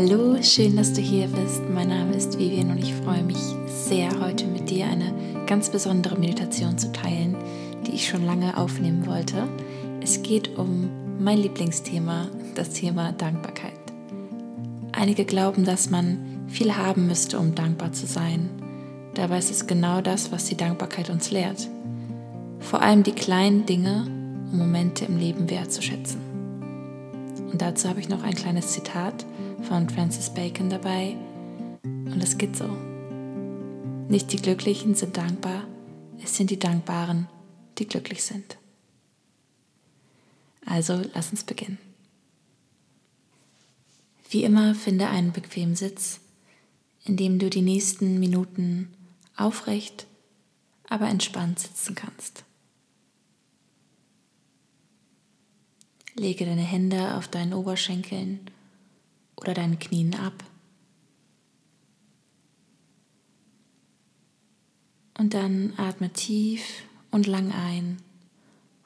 Hallo, schön, dass du hier bist. Mein Name ist Vivian und ich freue mich sehr, heute mit dir eine ganz besondere Meditation zu teilen, die ich schon lange aufnehmen wollte. Es geht um mein Lieblingsthema, das Thema Dankbarkeit. Einige glauben, dass man viel haben müsste, um dankbar zu sein. Dabei ist es genau das, was die Dankbarkeit uns lehrt. Vor allem die kleinen Dinge und Momente im Leben wertzuschätzen. Und dazu habe ich noch ein kleines Zitat von Francis Bacon dabei. Und es geht so. Nicht die Glücklichen sind dankbar, es sind die Dankbaren, die glücklich sind. Also lass uns beginnen. Wie immer finde einen bequemen Sitz, in dem du die nächsten Minuten aufrecht, aber entspannt sitzen kannst. Lege deine Hände auf deinen Oberschenkeln oder deinen Knien ab. Und dann atme tief und lang ein.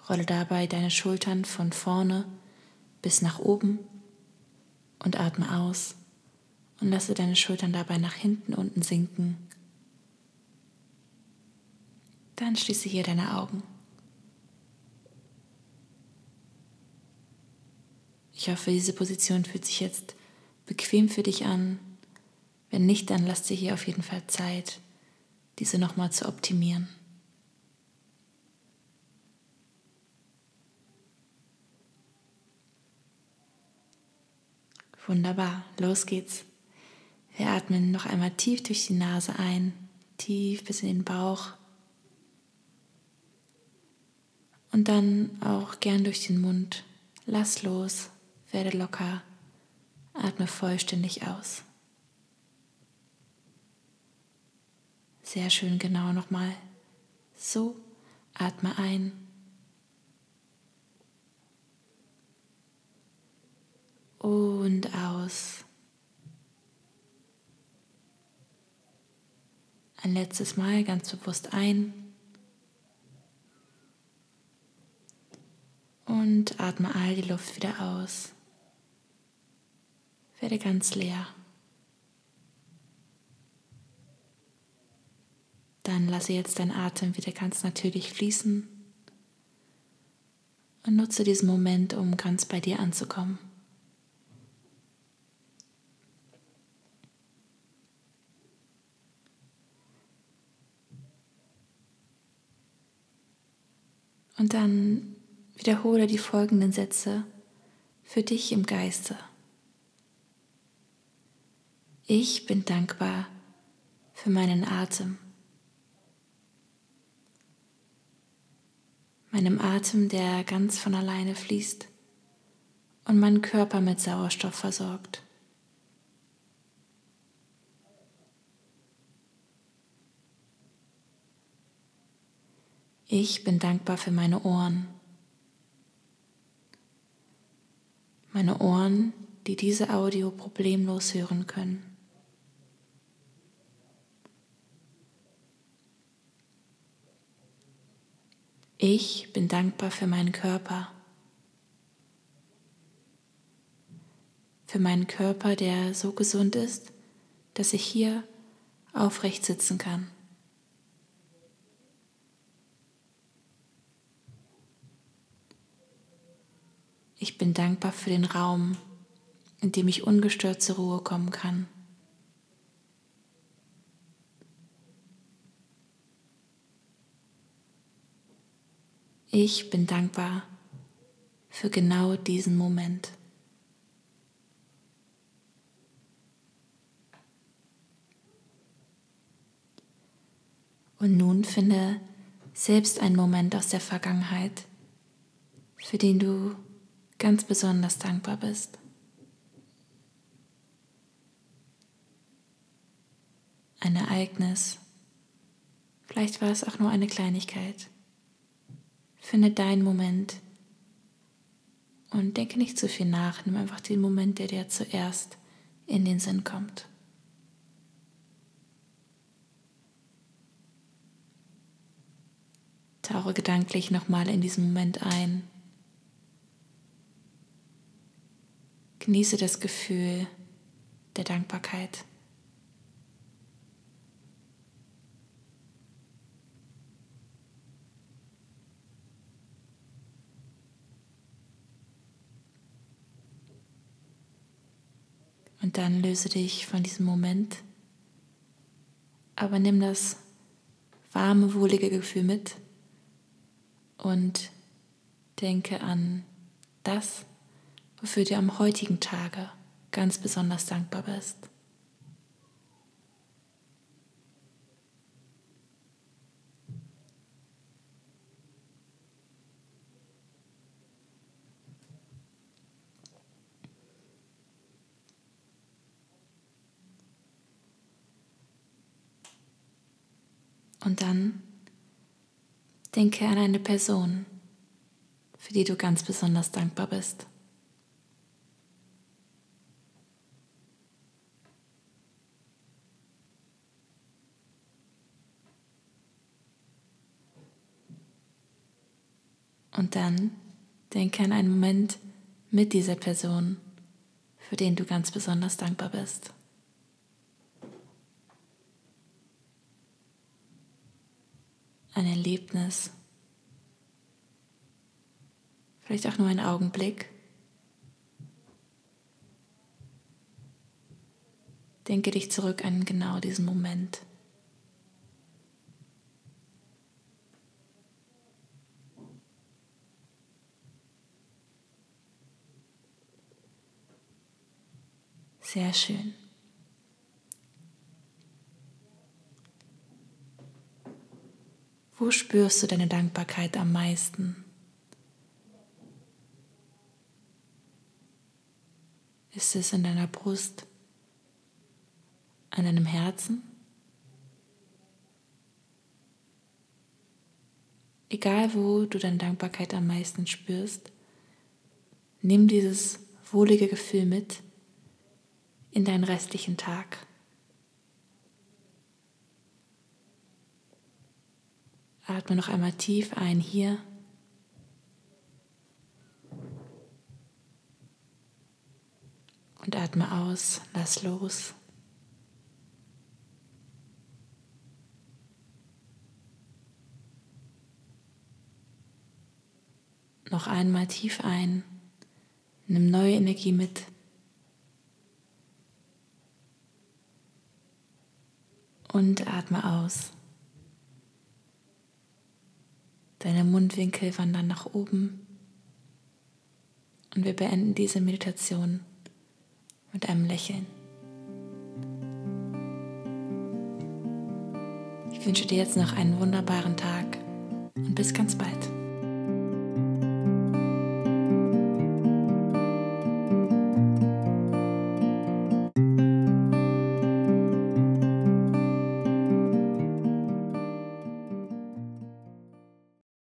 Rolle dabei deine Schultern von vorne bis nach oben und atme aus und lasse deine Schultern dabei nach hinten unten sinken. Dann schließe hier deine Augen. Ich hoffe, diese Position fühlt sich jetzt bequem für dich an. Wenn nicht, dann lass dir hier auf jeden Fall Zeit, diese nochmal zu optimieren. Wunderbar, los geht's. Wir atmen noch einmal tief durch die Nase ein, tief bis in den Bauch und dann auch gern durch den Mund. Lass los. Werde locker, atme vollständig aus. Sehr schön genau nochmal. So, atme ein. Und aus. Ein letztes Mal ganz bewusst ein. Und atme all die Luft wieder aus werde ganz leer. Dann lasse jetzt dein Atem wieder ganz natürlich fließen und nutze diesen Moment, um ganz bei dir anzukommen. Und dann wiederhole die folgenden Sätze für dich im Geiste. Ich bin dankbar für meinen Atem. Meinem Atem, der ganz von alleine fließt und meinen Körper mit Sauerstoff versorgt. Ich bin dankbar für meine Ohren. Meine Ohren, die diese Audio problemlos hören können. Ich bin dankbar für meinen Körper. Für meinen Körper, der so gesund ist, dass ich hier aufrecht sitzen kann. Ich bin dankbar für den Raum, in dem ich ungestört zur Ruhe kommen kann. Ich bin dankbar für genau diesen Moment. Und nun finde selbst einen Moment aus der Vergangenheit, für den du ganz besonders dankbar bist. Ein Ereignis, vielleicht war es auch nur eine Kleinigkeit. Finde deinen Moment und denke nicht zu viel nach. Nimm einfach den Moment, der dir zuerst in den Sinn kommt. Tauche gedanklich nochmal in diesen Moment ein. Genieße das Gefühl, der Dankbarkeit. Und dann löse dich von diesem Moment, aber nimm das warme, wohlige Gefühl mit und denke an das, wofür du am heutigen Tage ganz besonders dankbar bist. Und dann denke an eine Person, für die du ganz besonders dankbar bist. Und dann denke an einen Moment mit dieser Person, für den du ganz besonders dankbar bist. Ein Erlebnis, vielleicht auch nur ein Augenblick. Denke dich zurück an genau diesen Moment. Sehr schön. Wo spürst du deine Dankbarkeit am meisten? Ist es in deiner Brust, an deinem Herzen? Egal wo du deine Dankbarkeit am meisten spürst, nimm dieses wohlige Gefühl mit in deinen restlichen Tag. Atme noch einmal tief ein hier. Und atme aus, lass los. Noch einmal tief ein, nimm neue Energie mit. und atme aus. Deine Mundwinkel wandern nach oben und wir beenden diese Meditation mit einem Lächeln. Ich wünsche dir jetzt noch einen wunderbaren Tag und bis ganz bald.